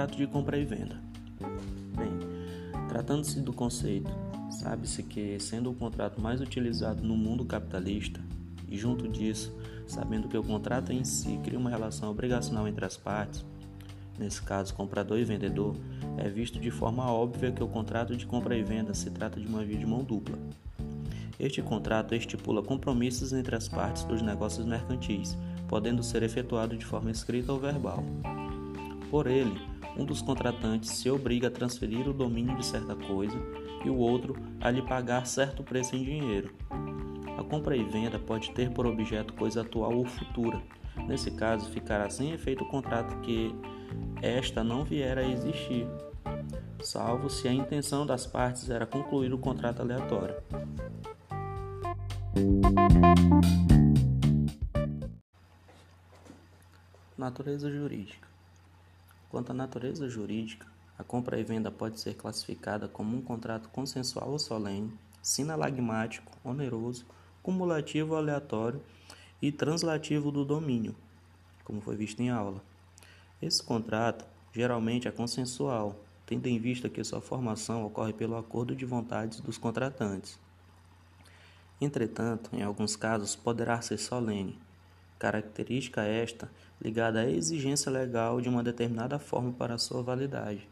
contrato de compra e venda. Bem, tratando-se do conceito, sabe-se que, sendo o contrato mais utilizado no mundo capitalista, e junto disso, sabendo que o contrato em si cria uma relação obrigacional entre as partes, nesse caso comprador e vendedor, é visto de forma óbvia que o contrato de compra e venda se trata de uma via de mão dupla. Este contrato estipula compromissos entre as partes dos negócios mercantis, podendo ser efetuado de forma escrita ou verbal. Por ele, um dos contratantes se obriga a transferir o domínio de certa coisa e o outro a lhe pagar certo preço em dinheiro. A compra e venda pode ter por objeto coisa atual ou futura. Nesse caso, ficará sem efeito o contrato que esta não vier a existir, salvo se a intenção das partes era concluir o contrato aleatório. Natureza jurídica. Quanto à natureza jurídica, a compra e venda pode ser classificada como um contrato consensual ou solene, sinalagmático, oneroso, cumulativo aleatório e translativo do domínio, como foi visto em aula. Esse contrato geralmente é consensual, tendo em vista que sua formação ocorre pelo acordo de vontades dos contratantes. Entretanto, em alguns casos, poderá ser solene, característica esta ligada à exigência legal de uma determinada forma para sua validade.